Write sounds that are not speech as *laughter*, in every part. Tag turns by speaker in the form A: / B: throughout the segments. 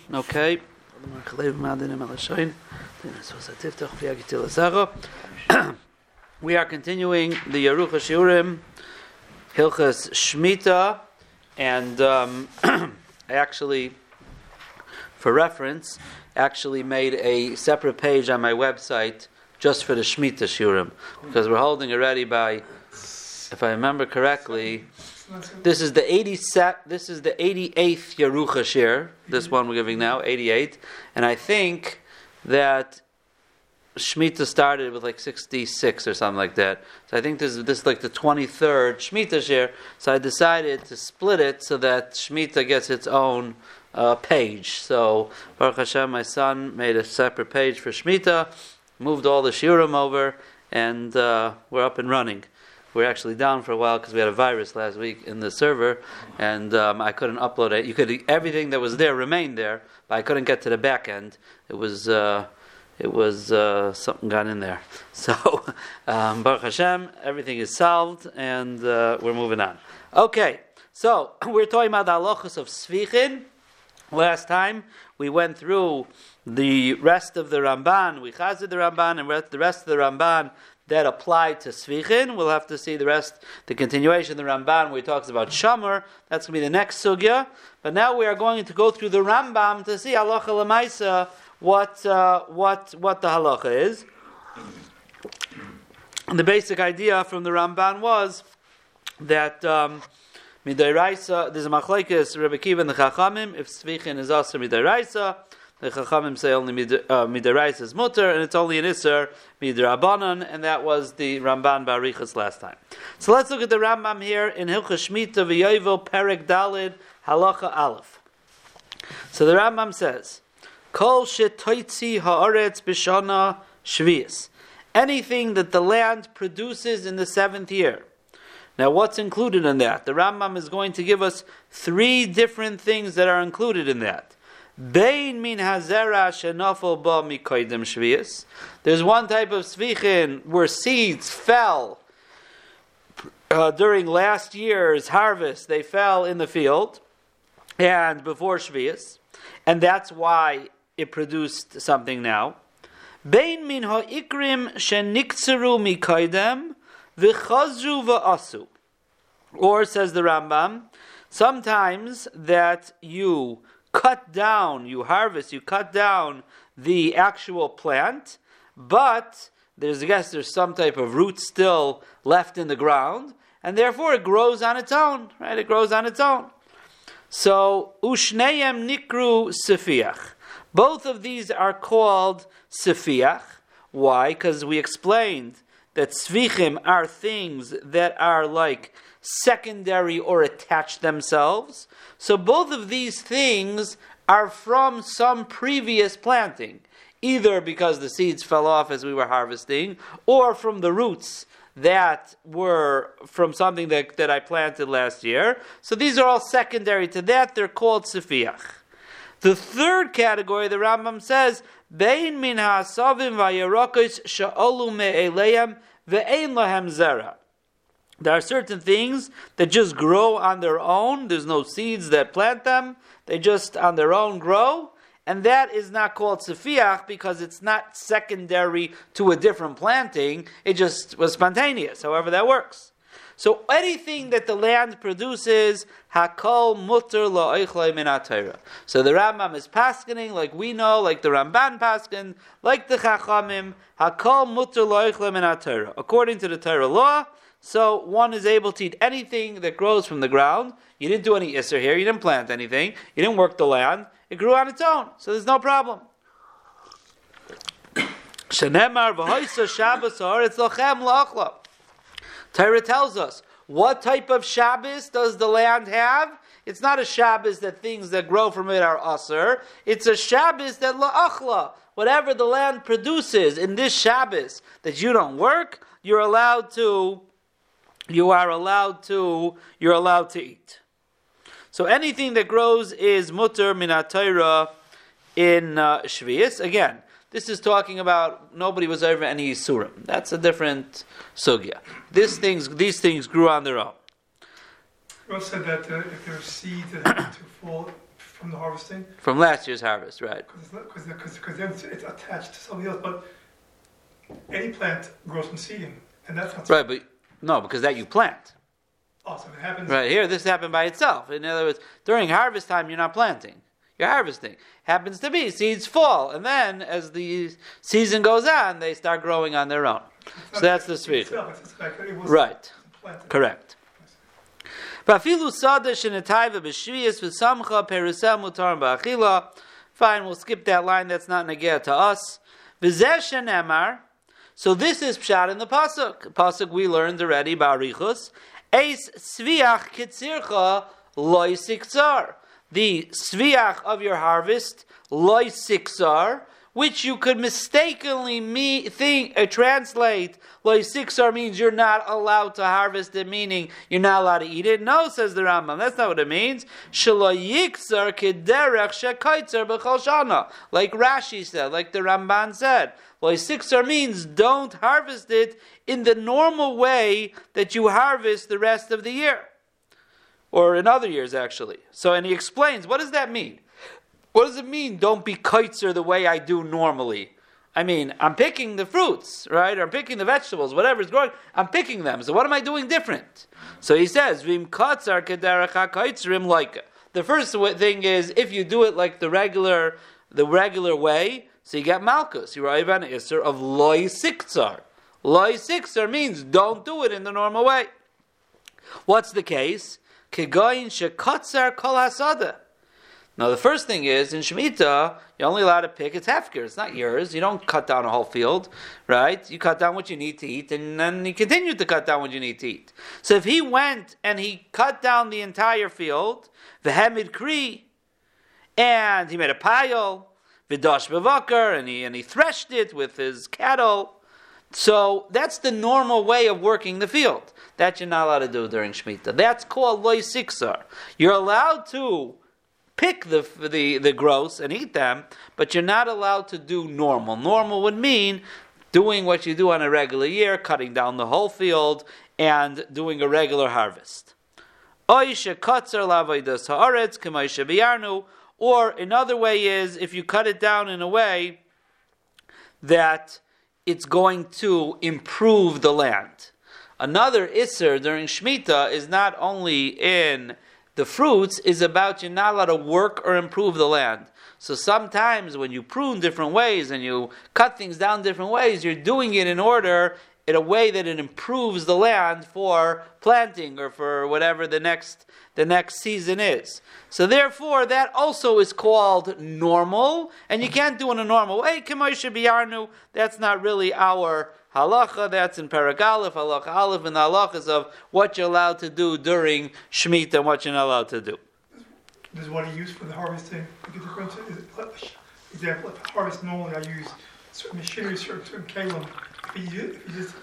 A: *clears throat* okay. we are continuing the Yerucha Shiurim, Hilchas Shmita, and um, *clears throat* I actually, for reference, actually made a separate page on my website just for the Shmita Shiurim, because we're holding already by, if I remember correctly, this is the 80 this is the 88th Yerucha shir. This one we're giving now, 88, and I think that Shemitah started with like 66 or something like that. So I think this is this is like the 23rd Shemitah share. So I decided to split it so that Shemitah gets its own uh, page. So Baruch Hashem, my son made a separate page for Shemitah, moved all the shiurim over, and uh, we're up and running we are actually down for a while because we had a virus last week in the server, and um, I couldn't upload it. You could everything that was there remained there, but I couldn't get to the back end. It was uh, it was uh, something got in there. *laughs* So um, Baruch Hashem, everything is solved, and uh, we're moving on. Okay, so *clears throat* we're talking about the halachas of svichin. Last time we went through the rest of the Ramban. We chazed the Ramban and the rest of the Ramban that apply to Svichin. We'll have to see the rest, the continuation the Ramban where he talks about Shamar. That's going to be the next sugya. But now we are going to go through the Rambam to see halacha lemaisa what uh, what what the halacha is. And the basic idea from the Ramban was that. Um, Midairaisa, there's a machlekes Rebbe Kiva and the Chachamim. If Svichin is also Midairaisa, the Chachamim say only Midarais uh, is mutter, and it's only an Isser Midarabanan, and that was the Ramban Barichas last time. So let's look at the Rambam here in Hilchah Shmita V'Yovel Perek Dalid Halacha Aleph. So the Rambam says, Kol shetoitzi haaretz b'shana shvius. Anything that the land produces in the seventh year. Now, what's included in that? The Rambam is going to give us three different things that are included in that. Bein min hazera shenafel ba shvius. There's one type of svichin where seeds fell uh, during last year's harvest. They fell in the field and before shvius, and that's why it produced something now. Bein min ha'ikrim v'chazru. Or says the Rambam, sometimes that you cut down, you harvest, you cut down the actual plant, but there's, I guess, there's some type of root still left in the ground, and therefore it grows on its own, right? It grows on its own. So, ushneim nikru sefiach. Both of these are called sefiach. Why? Because we explained that svichim are things that are like secondary or attach themselves. So both of these things are from some previous planting, either because the seeds fell off as we were harvesting, or from the roots that were from something that, that I planted last year. So these are all secondary to that. They're called sefiach. The third category, the Rambam says, Bein min ha'asavim v'yarokos sha'olu me'eleim ve'ein lahem zera. There are certain things that just grow on their own. There's no seeds that plant them. They just on their own grow. And that is not called sefiach because it's not secondary to a different planting. It just was spontaneous, however that works. So anything that the land produces, hakol mutter la'oichlei min So the Rambam is paskening, like we know, like the Ramban paskin, like the Chachamim, hakol mutter la'oichlei min According to the Torah law, so one is able to eat anything that grows from the ground. You didn't do any isser here. You didn't plant anything. You didn't work the land. It grew on its own. So there's no problem. *coughs* Torah tells us what type of Shabbos does the land have? It's not a Shabbos that things that grow from it are usr. It's a Shabbos that la'achla. Whatever the land produces in this Shabbos that you don't work, you're allowed to you are allowed to you're allowed to eat. So anything that grows is mutter minatayra in uh, Shvius. Again, this is talking about nobody was over any Yisurim. That's a different sugya. These things, these things grew on their own.
B: You also said that uh, if there's seeds that to fall from the harvesting
A: from last year's harvest, right?
B: because then it's, it's attached to something else. But any plant grows from seeding, and that's not
A: Right, but no, because that you plant.
B: awesome. It happens.
A: Right here, this happened by itself. In other words, during harvest time, you're not planting. You're harvesting. Happens to be seeds fall, and then as the season goes on, they start growing on their own. So that's the
B: it's
A: svicha.
B: itself, It's just like it was
A: Right.
B: planted.
A: Correct. Vafilu sada shenetayva b'shviyas v'samcha perusem mutar ba'achila. Fine, we'll skip that line. That's not negeh to us. V'zeh shenemar. So this is pshat in the pasuk. Pasuk we learned already ba'arichus. Eis sviach kitzircha loy sikzar. The sviach of your harvest loy sikzar, which you could mistakenly me, think, uh, translate loy sikzar means you're not allowed to harvest it, meaning you're not allowed to eat it. No, says the Rambam. That's not what it means. Shelo yikzar kederech shekaitzer b'chol. Like Rashi said, like the Ramban said. Loy sikzar means don't harvest it in the normal way that you harvest the rest of the year or in other years actually. So, and he explains, what does that mean? What does it mean? Don't be kitzer the way I do normally. I mean, I'm picking the fruits, right? Or I'm picking the vegetables, whatever's growing. I'm picking them. So what am I doing different? So he says, "Vim katzar kederach hakaitzerim like." The first thing is if you do it like the regular, the regular way, so you get malchus. You arrive an isser of loy siktzar. Loy siktzar means don't do it in the normal way. What's the case? Kegoyin shekatzar kol. Now the first thing is in Shemitah, you're only allowed to pick it's hefker. It's not yours. You don't cut down a whole field, right? You cut down what you need to eat, and then you continue to cut down what you need to eat. So if he went and he cut down the entire field, the hemid kri, and he made a pile, vidash bevakar, and he and he threshed it with his cattle. So that's the normal way of working the field. That you're not allowed to do during Shemitah. That's called loy siksar. You're allowed to pick the, the, the gross and eat them, but you're not allowed to do normal. Normal would mean doing what you do on a regular year, cutting down the whole field and doing a regular harvest. Another way is if you cut it down in a way that it's going to improve the land. Another isser during Shemitah is not only in the fruits, is about you're not allowed to work or improve the land. So sometimes when you prune different ways and you cut things down different ways, you're doing it in order in a way that it improves the land for planting or for whatever the next the next season is. So therefore, that also is called normal, and you can't do it in a normal way. That's not really our halacha. That's in Paragalif, halacha aleph, and the halachas of what you're allowed to do during Shemitah and what you're not allowed to do.
B: This is what I use for the harvesting. Make a difference. Is it, example, if I harvest normally, I use certain machinery, certain kalim.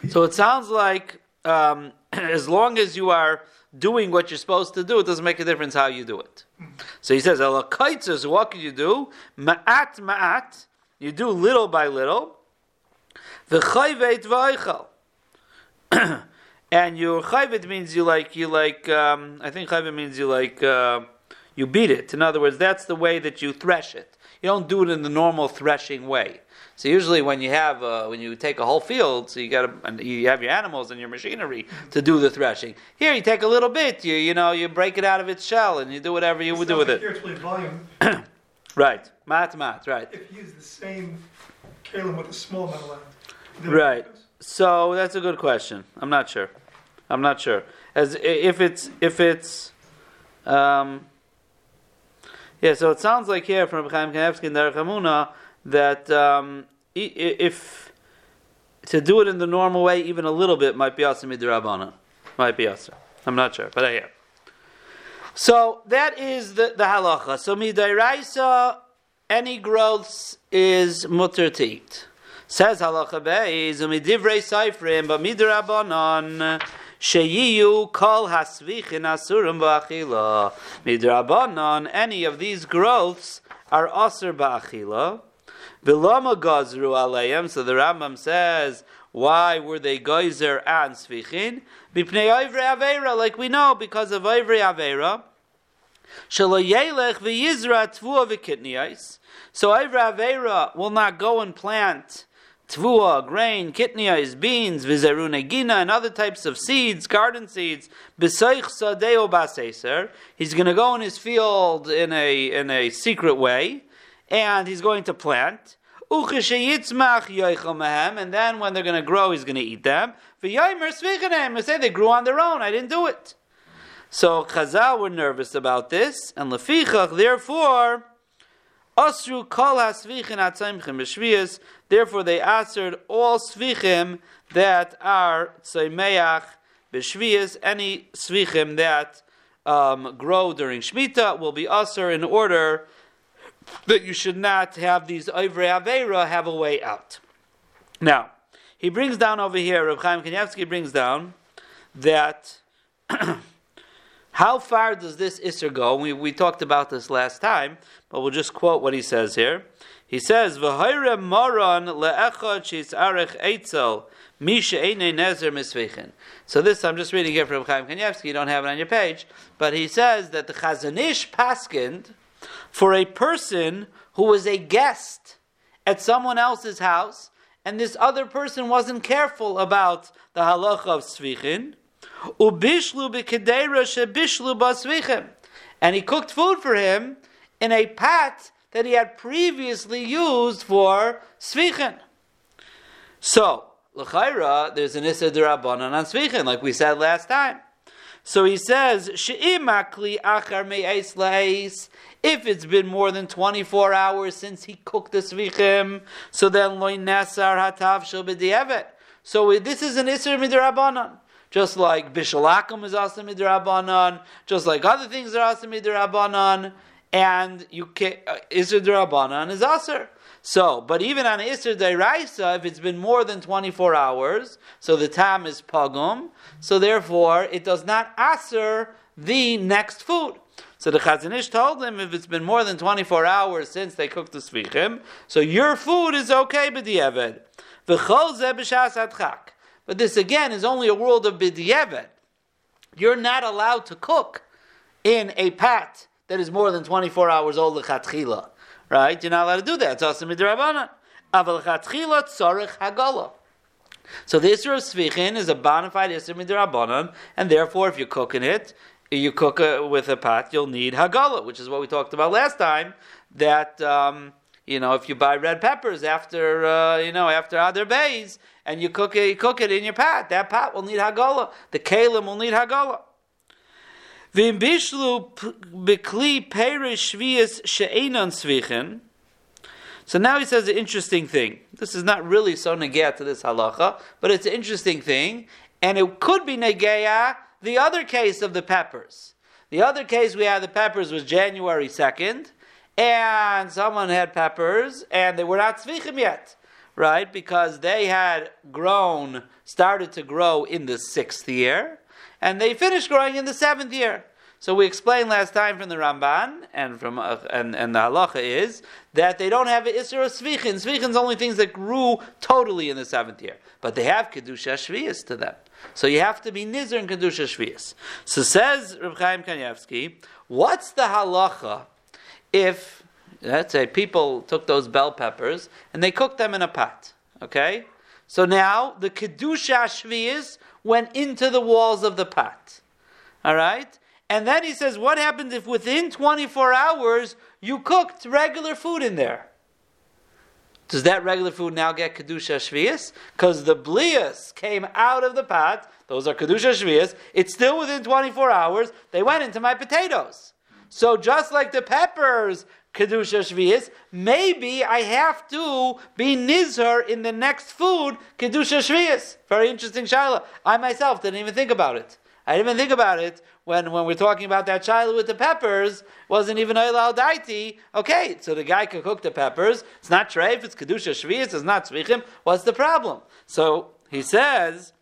A: So it sounds like um, *clears throat* as long as you are doing what you're supposed to do, it doesn't make a difference how you do it. So he says, "Elakaitzes, what can you do? Ma'at ma'at, you do little by little. V'chayvet v'aychal." *clears throat* And your chayvet means you like you like. Um, I think chayvet means you like uh, you beat it. In other words, that's the way that you thresh it. You don't do it in the normal threshing way. So usually, when you have uh, when you take a whole field, so you got you have your animals and your machinery to do the threshing. Here, you take a little bit. You you know you break it out of its shell and you do whatever you would do with it.
B: Here it's really volume. *coughs*
A: Right, mat mat. Right.
B: If you use the same kalim with a small amount of land. would that make a
A: Right. So that's a good question. I'm not sure. I'm not sure. As if it's if it's, um, yeah. So it sounds like here from Chaim Kanevsky and Derech Emunah that um, if to do it in the normal way, even a little bit, might be also midrabana. Might be also. I'm not sure, but I hear. So that is the, the halacha. So midairaisa, any growths is mutter to. Says halacha beis umidivrei seifrim but midrabanan sheyiyu kol hasvichin asurim ba'achila. Midrabanan, any of these growths are asur ba'achila. Vilama gazru aleim. So the Rambam says, why were they geyser and svichin? Bipnei oivre avera, like we know, because of oivre avera. Shaloyelech v'yizra tvua v'kitniyais. So Ivra Avera will not go and plant tvua, grain, kitniyais, beans, v'zerunegina, and other types of seeds, garden seeds. B'soich sadeo baseser. He's going to go in his field in a in a secret way, and he's going to plant. And then when they're going to grow, he's going to eat them. Say they grew on their own. I didn't do it. So Chazal were nervous about this, and lefichach, therefore, asru kol hasvichin atzaymchim b'shvius. Therefore, they answered all svichim that are tzaymeach b'shvius. Any svichim that um, grow during shmita will be usher in order that you should not have these Ivre Avera have a way out. Now, he brings down over here, Rav Chaim Kanievsky brings down that *clears throat* how far does this Isser go? We, we talked about this last time, but we'll just quote what he says here. He says, "V'hoire moron le'echad she's arech eitzel misha nezer misvichin." So this I'm just reading here from Chaim Kanievsky. You don't have it on your page, but he says that the Chazanish paskind for a person who was a guest at someone else's house, and this other person wasn't careful about the halacha of svichin, and he cooked food for him in a pot that he had previously used for svichin. So, l'chayra, there's an issa on svichin, like we said last time. So he says, achar if it's been more than 24 hours since he cooked the svichim, so then loy nasar hatav shel b'di'evet. So this is an isser midrabanan. Just like bishalakum is also midrabanan, just like other things are also midrabanan, and you can uh, isser drabanan is aser. So, but even on Isser Dairaisa, if it's been more than 24 hours, so the time is pagum, so therefore it does not aser the next food. So the Chazanish told him if it's been more than 24 hours since they cooked the svichim, so your food is okay b'di'eved. But this again is only a world of b'di'eved. You're not allowed to cook in a pat that is more than 24 hours old lechatchila. Right? You're not allowed to do that. It's also midrabanan. Aval lechatchila tzarich hagala. So the Isra of Svichin is a bona fide Isra midrabanan, and therefore if you're cooking it, you cook a, with a pot, you'll need hagala, which is what we talked about last time. That um, you know, if you buy red peppers after uh, you know after other bays, and you cook it, you cook it in your pot, that pot will need hagala. The kalim will need hagala. She'enon svichin. So now he says an interesting thing. This is not really so negaya to this halacha, but it's an interesting thing, and it could be negaya the other case of the peppers. The other case we had the peppers was January 2nd, and someone had peppers, and they were not tzvichim yet, right? Because they had grown, started to grow in the sixth year, and they finished growing in the seventh year. So we explained last time from the Ramban and from uh, and, and the halacha is that they don't have isra svichin. Svichin's only things that grew totally in the seventh year, but they have kedusha shvius to them. So you have to be nizer in kedusha shvius. So says Reb Chaim Kanievsky, what's the halacha if let's say people took those bell peppers and they cooked them in a pot? Okay, so now the kedusha shvius went into the walls of the pot. All right. And then he says, what happens if within 24 hours you cooked regular food in there? Does that regular food now get Kedusha Shvias? Because the blias came out of the pot, those are Kedusha Shvias, it's still within 24 hours, they went into my potatoes. So just like the peppers, Kedusha Shvias, maybe I have to be Nizar in the next food, Kedusha Shvias. Very interesting Shaila. I myself didn't even think about it. I didn't even think about it when, when we're talking about that child with the peppers, wasn't even oil daiti. Okay, so the guy can cook the peppers. It's not treif, it's kedusha shvius, it's not tzvichim. What's the problem? So he says.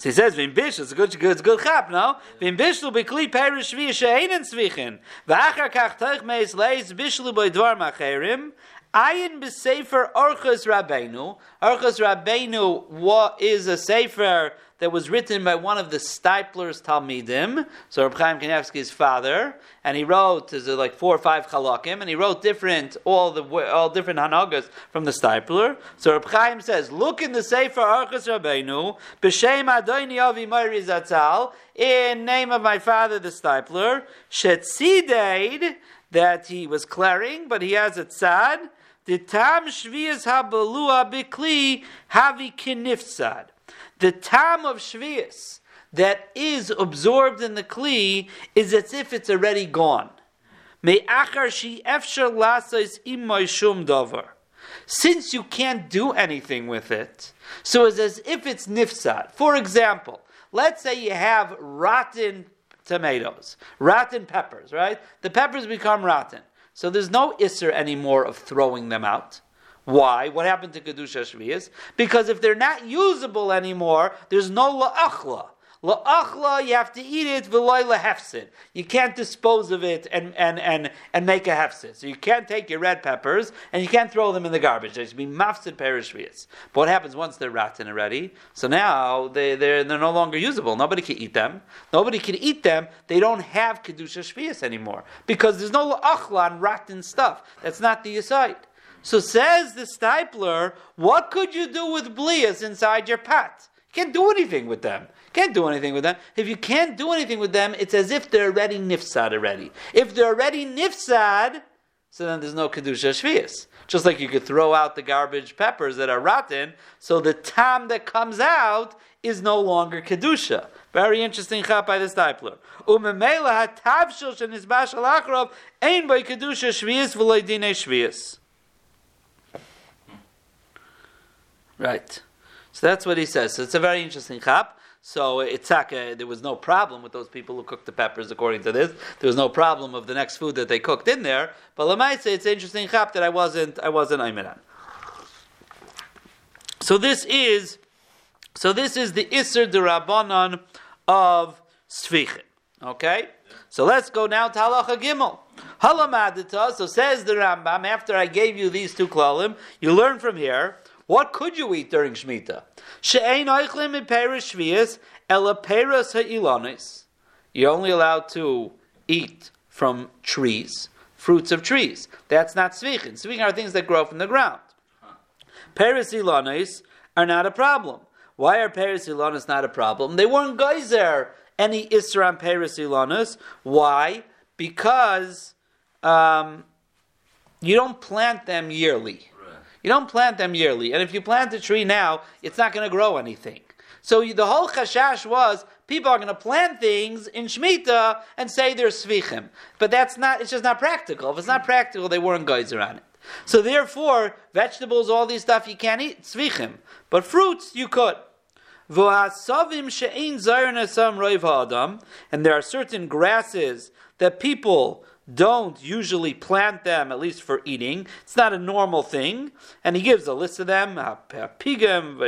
A: So he says, "Vim bish, it's a good, good, good chap, no? Vim bishlu bekli perish shvi she'einen tzvichin, v'achar kach teich meis leis bishlu boi dvar macherim, Ayin b'sefer Orchos Rabbeinu. Orchos Rabbeinu what is a sefer that was written by one of the Steipler's Talmidim, so Reb Chaim Kanievsky's father, and he wrote is like four or five chalakim, and he wrote different all the all different hanagas from the Steipler. So Reb Chaim says, look in the Sefer Orchos Rabbeinu, b'shem Adoni Avi Mori Zatzal, in name of my father the Steipler, Shetzideid, that he was clearing, but he has a tzad. The tam shvias habalua bikli havi kinifsad the tam of shvius that is absorbed in the kli is as if it's already gone. Since you can't do anything with it, so it's as if it's nifsad. For example, let's say you have rotten tomatoes, rotten peppers, right? The peppers become rotten. So there's no isser anymore of throwing them out. Why? What happened to Kedusha Shvias? Because if they're not usable anymore, there's no la'achla. La'achla, you have to eat it, v'loy la'hefsid. You can't dispose of it and, and, and, and make a hefsid. So you can't take your red peppers and you can't throw them in the garbage. They should be mafsid perishvias. But what happens once they're rotten already? So now they, they're, they're no longer usable. Nobody can eat them. Nobody can eat them. They don't have Kedusha Shvias anymore. Because there's no la'achla on rotten stuff. That's not the aside. So says the Steipler, what could you do with blias inside your pot? You can't do anything with them. Can't do anything with them. If you can't do anything with them, it's as if they're already nifsad already. If they're already nifsad, so then there's no kedusha shvius. Just like you could throw out the garbage peppers that are rotten, so the tam that comes out is no longer kedusha. Very interesting chap by the Steipler. Umemela hatavshil shenizbash alachrov ein by kedusha shvius v'loy dine shvius. Right. So that's what he says. So it's a very interesting chap. So Itzhak, uh, there was no problem with those people who cooked the peppers according to this. There was no problem of the next food that they cooked in there. But Lamaisa, it's interesting chap that I wasn't I wasn't Aymiran. So this is so this is the Isser Durabanan of Sfichin. Okay? So let's go now to Halacha Gimel. Halamadita, so says the Rambam, after I gave you these two klalim, you learn from here what could you eat during Shemitah? She'ein oichlim in perish shvias, ela peras ha'ilonis. You're only allowed to eat from trees, fruits of trees. That's not svichin. Svichin are things that grow from the ground. Peras ilonis are not a problem. Why are peras ilonis not a problem? They weren't geyser any Isra peras ilonis. Why? Because um, you don't plant them yearly. You don't plant them yearly. And if you plant a tree now, it's not going to grow anything. So the whole chashash was people are going to plant things in Shemitah and say they're svichim. But that's not, it's just not practical. If it's not practical, they weren't geyser on it. So therefore, vegetables, all these stuff you can't eat, svichim. But fruits, you could. And there are certain grasses that people don't usually plant them, at least for eating. It's not a normal thing. And he gives a list of them, A pigum,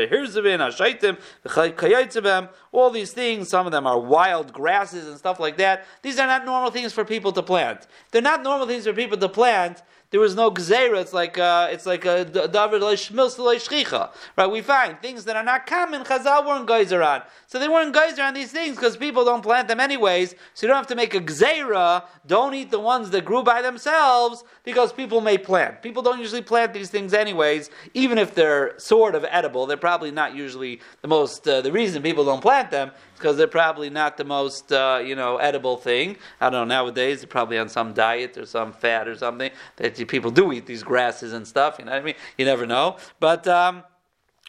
A: all these things. Some of them are wild grasses and stuff like that. These are not normal things for people to plant. They're not normal things for people to plant there was no gzeira. It's like uh, it's like a david shchicha. Right? We find things that are not common. Chazal weren't geyser on, so they weren't geyser on these things because people don't plant them anyways. So you don't have to make a gzeira. Don't eat the ones that grew by themselves because people may plant. People don't usually plant these things anyways, even if they're sort of edible. They're probably not usually the most. Uh, the reason people don't plant them because they're probably not the most uh, you know edible thing. I don't know nowadays they're probably on some diet or some fat or something that people do eat these grasses and stuff. You know what I mean? You never know, but. Um,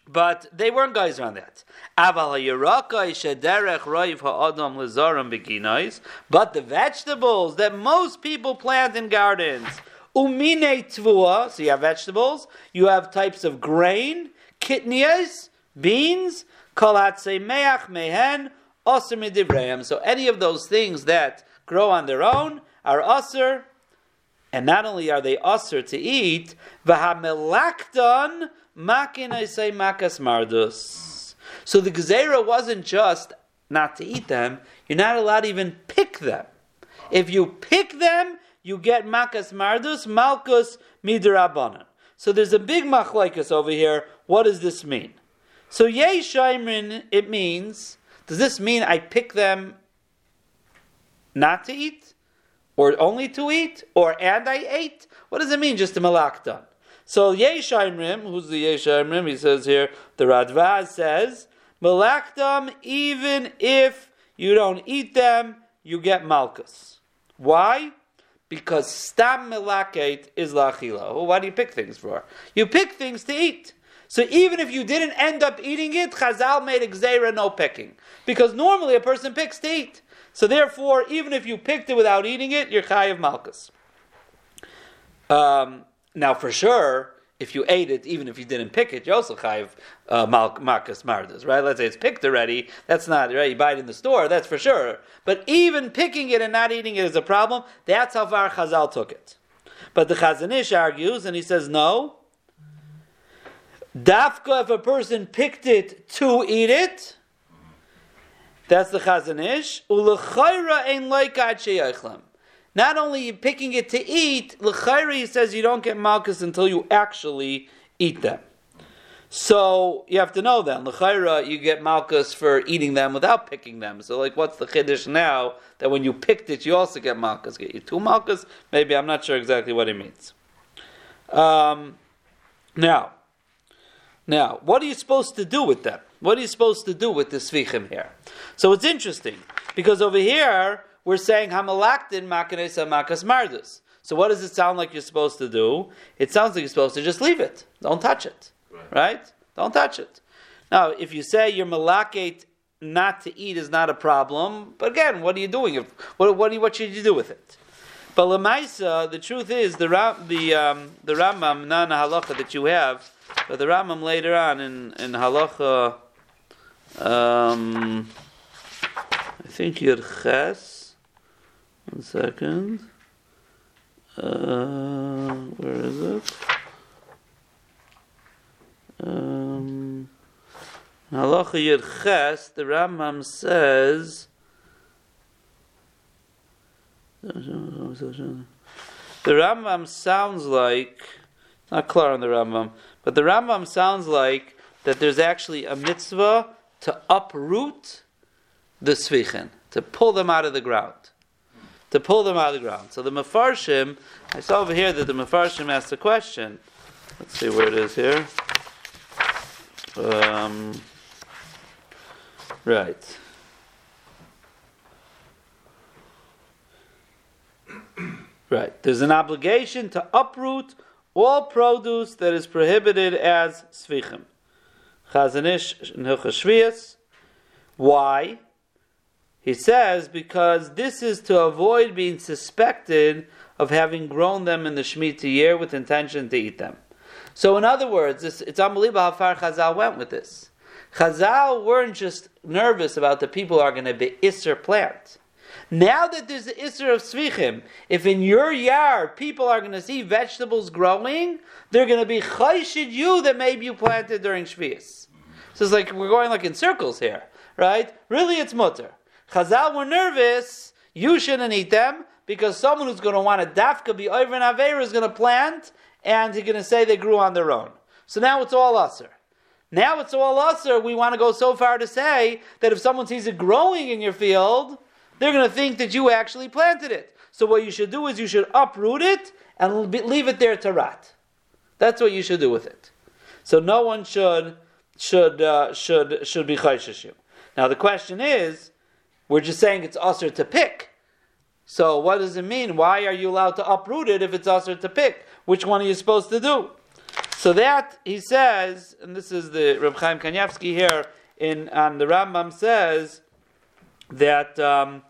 A: but they weren't guys around that. But the vegetables that most people plant in gardens, umine tvua, so you have vegetables, you have types of grain, kitnias, beans, kolatse meach mehen, Aser. So any of those things that grow on their own are aser, and not only are they aser to eat, v'hamelakton makin say makas mardus. So the gezerah wasn't just not to eat them; you're not allowed to even pick them. If you pick them, you get makas mardus, malkus midrabanan. So there's a big machlaikas over here. What does this mean? So shaimrin, it means. Does this mean I pick them not to eat, or only to eat, or and I ate? What does it mean just to malak done? So Yeshaimrim, who's the Yeshaimrim? He says here, the Radvaz says, Malakdam, even if you don't eat them, you get malchus. Why? Because stam melaket is lachila. Well, why do you pick things for? You pick things to eat. So even if you didn't end up eating it, Chazal made a no picking. Because normally a person picks to eat. So therefore, even if you picked it without eating it, you're chayiv malchus. Um, now, for sure, if you ate it, even if you didn't pick it, you're also chayiv uh, malchus mardas, right? Let's say it's picked already. That's not right. You buy it in the store, that's for sure. But even picking it and not eating it is a problem. That's how far Chazal took it. But the Chazon Ish argues, and he says no. Dafka, if a person picked it to eat it, that's the Chazon Ish. Ulechayra ein loikat sheyachlem. Not only you picking it to eat, L'chayri says you don't get malchus until you actually eat them. So you have to know then, L'chayra, you get malchus for eating them without picking them. So like what's the chiddush now that when you picked it you also get malchus? Get you two malchus? Maybe, I'm not sure exactly what it means. Um, now, now, what are you supposed to do with them? What are you supposed to do with the svichim here? So it's interesting, because over here, we're saying hamalaktin makanesa makas mardus. So what does it sound like you're supposed to do? It sounds like you're supposed to just leave it. Don't touch it. Right? right? Don't touch it. Now, if you say you're malakate not to eat is not a problem, but again, what are you doing? If, what, what, you, what should you do with it? But lemaisa, the truth is the the um, the Rambam non halacha that you have, but the Rambam later on in in halacha, um, I think Yerches. One second. Uh, where is it? Um, Halacha Yirches, the Rambam says. The Rambam sounds like, not clear on the Rambam, but the Rambam sounds like that there's actually a mitzvah to uproot the svichen, to pull them out of the ground to pull them out of the ground. So the Mefarshim, I saw over here that the Mefarshim asked a question. Let's see where it is here. Um, right. Right. There's an obligation to uproot all produce that is prohibited as svichim. Chazanish and Why? He says because this is to avoid being suspected of having grown them in the Shemitah year with intention to eat them. So, in other words, it's, it's unbelievable how far Chazal went with this. Chazal weren't just nervous about the people are going to be Isser plant. Now that there's the Isser of Svichim, if in your yard people are going to see vegetables growing, they're going to be chayshid you that maybe you planted during Shvius. So it's like we're going like in circles here, right? Really, it's mutter. Chazal were nervous, you shouldn't eat them because someone who's going to want a dafka be over an Avera is going to plant and he's going to say they grew on their own. So now it's all usser. Now it's all usser. We want to go so far to say that if someone sees it growing in your field, they're going to think that you actually planted it. So what you should do is you should uproot it and leave it there to rot. That's what you should do with it. So no one should should uh, should should be chayshish you. Now the question is, we're just saying it's usher to pick. So what does it mean? Why are you allowed to uproot it if it's usher to pick? Which one are you supposed to do? So that he says, and this is the Reb Chaim Kanievsky here in on the Rambam says that um,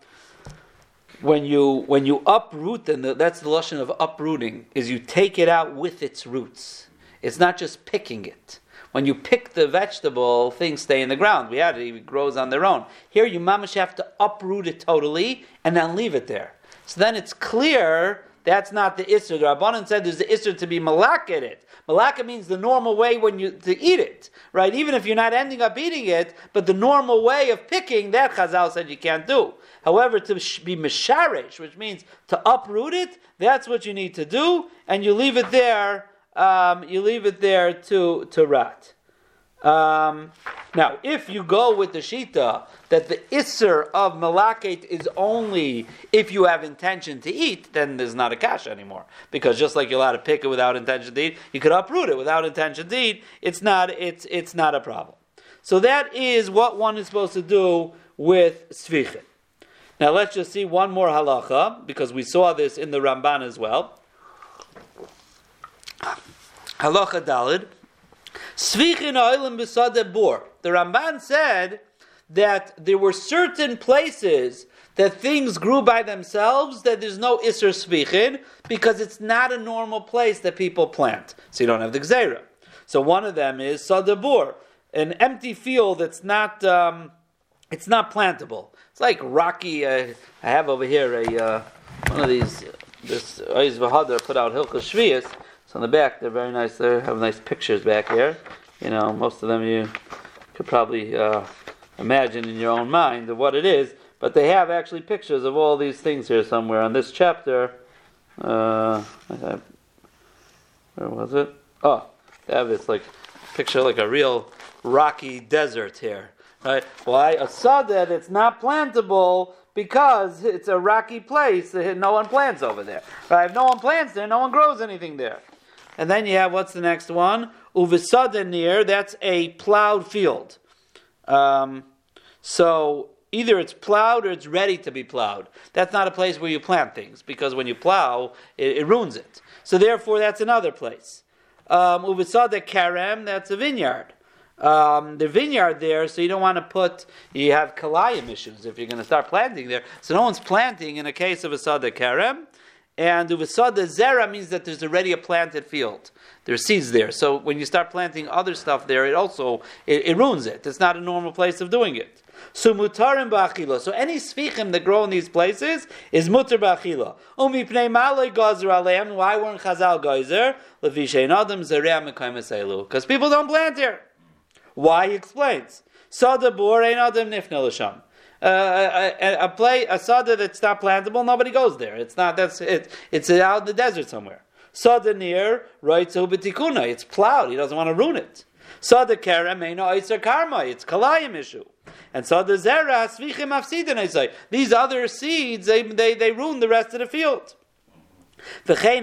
A: when you when you uproot, and that's the lesson of uprooting, is you take it out with its roots. It's not just picking it when you pick the vegetable, things stay in the ground. We had it, it grows on their own. Here, you mamish have to uproot it totally and then leave it there. So then it's clear that's not the isser. The Rabbanan said there's the isser to be malak at it. Malaka means the normal way when you to eat it, right? Even if you're not ending up eating it, but the normal way of picking that Chazal said you can't do. However, to be misharish, which means to uproot it, that's what you need to do, and you leave it there um, you leave it there to to rot. Um, now, if you go with the shita that the isser of malaket is only if you have intention to eat, then there's not a kasha anymore. Because just like you're allowed to pick it without intention to eat, you could uproot it without intention to eat. It's not. It's it's not a problem. So that is what one is supposed to do with svichit. Now let's just see one more halacha because we saw this in the Ramban as well. Halacha Dalid. Svichin oilim bor. The Ramban said that there were certain places that things grew by themselves, that there's no Isser Svichin, because it's not a normal place that people plant. So you don't have the Gzera. So one of them is Sadabur, an empty field that's not, um, it's not plantable. It's like rocky, uh, I have over here a, uh, one of these, this Oiz Vahadar put out Hilchas Shvias, on the back, they're very nice. They have nice pictures back here. You know, most of them you could probably uh, imagine in your own mind of what it is. But they have actually pictures of all these things here somewhere on this chapter. Uh, where was it? Oh, they have this like picture like a real rocky desert here. Right? Why? A sadeh that's not plantable because it's a rocky place. No one plants over there. Right? If no one plants there, no one grows anything there. And then you have what's the next one? Uvisadanir, that's a plowed field. Um, so either it's plowed or it's ready to be plowed. That's not a place where you plant things because when you plow, it, it ruins it. So therefore, that's another place. Um, karem, that's a vineyard. Um, the vineyard there, so you don't want to put, you have kalayim issues if you're going to start planting there. So no one's planting in a case of a sada karem. And uvasada zera means that there's already a planted field. There's seeds there. So when you start planting other stuff there, it also it, it ruins it. It's not a normal place of doing it. So mutarim ba'achila. So any sfichim that grow in these places is mutar ba'achila. Umi pnei malay gazer aleim. Why weren't Chazal gazer? Levishein adam zerea mekayim Because people don't plant here. Why? He explains. Sada bor ein adam nifna a, a, play a sada that's not plantable, nobody goes there. It's not that's it. It's out in the desert somewhere. Sada near right so betikuna. It's plowed. He doesn't want to ruin it. Sada kerem no itzer karma. It's kalayim issue. And sada zera svichim afsidin. I say these other seeds they, they they ruin the rest of the field. So that's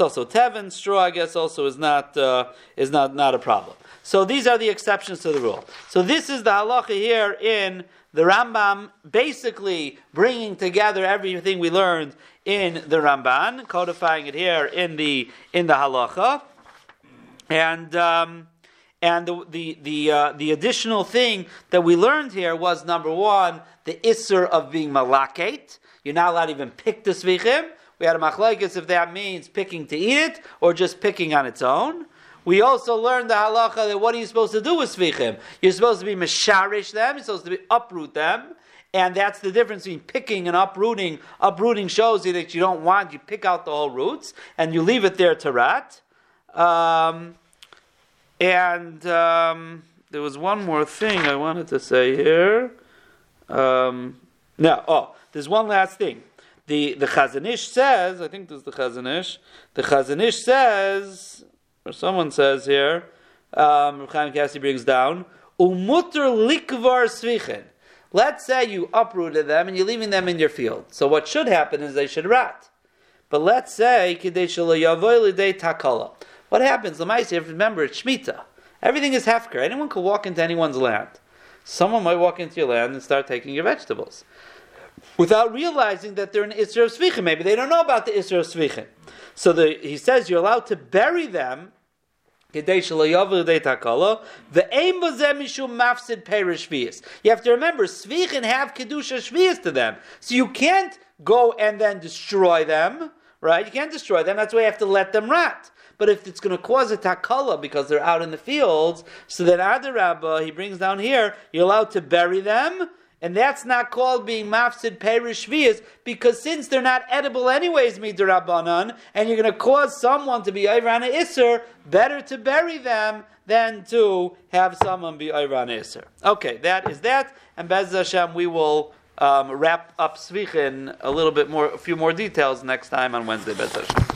A: also teven straw. I guess also is not uh, is not not a problem. So these are the exceptions to the rule. So this is the halacha here in the Rambam, basically bringing together everything we learned in the Ramban, codifying it here in the in the halacha, and. Um, and the the the, uh, the additional thing that we learned here was number one the isser of being malaket. You're not allowed to even pick the svichim. We had a machlekes if that means picking to eat it or just picking on its own. We also learned the halacha that what are you supposed to do with svichim? You're supposed to be misharish them. You're supposed to be uproot them. And that's the difference between picking and uprooting. Uprooting shows you that you don't want, you pick out the whole roots and you leave it there to rat. Um, and um, there was one more thing I wanted to say here. Um, oh, there's one last thing. The the Chazon Ish says, I think this is the Chazanish. The Chazanish says, someone says here, um, Chaim Kassi brings down, umutter likvar svichin. Let's say you uprooted them and you're leaving them in your field. So what should happen is they should rot. But let's say. What happens? Lamaisi, remember it's shmita. Everything is hefker. Anyone can walk into anyone's land. Someone might walk into your land and start taking your vegetables without realizing that they're an Isra of Svichim. Maybe they don't know about the Isra of Svichim. So the, he says you're allowed to bury them you have to remember, Svichin have Kedusha Shvias to them. So you can't go and then destroy them, right? You can't destroy them. That's why you have to let them rot. But if it's going to cause a takala because they're out in the fields, so then Adarabba, he brings down here, you're allowed to bury them and that's not called being mafsid perish because since they're not edible anyways, midrabanan, and you're going to cause someone to be Iran Isser, better to bury them than to have someone be Iran Isser. Okay, that is that, and Bez Hashem, we will um, wrap up Svichin a little bit more, a few more details next time on Wednesday. Bezos.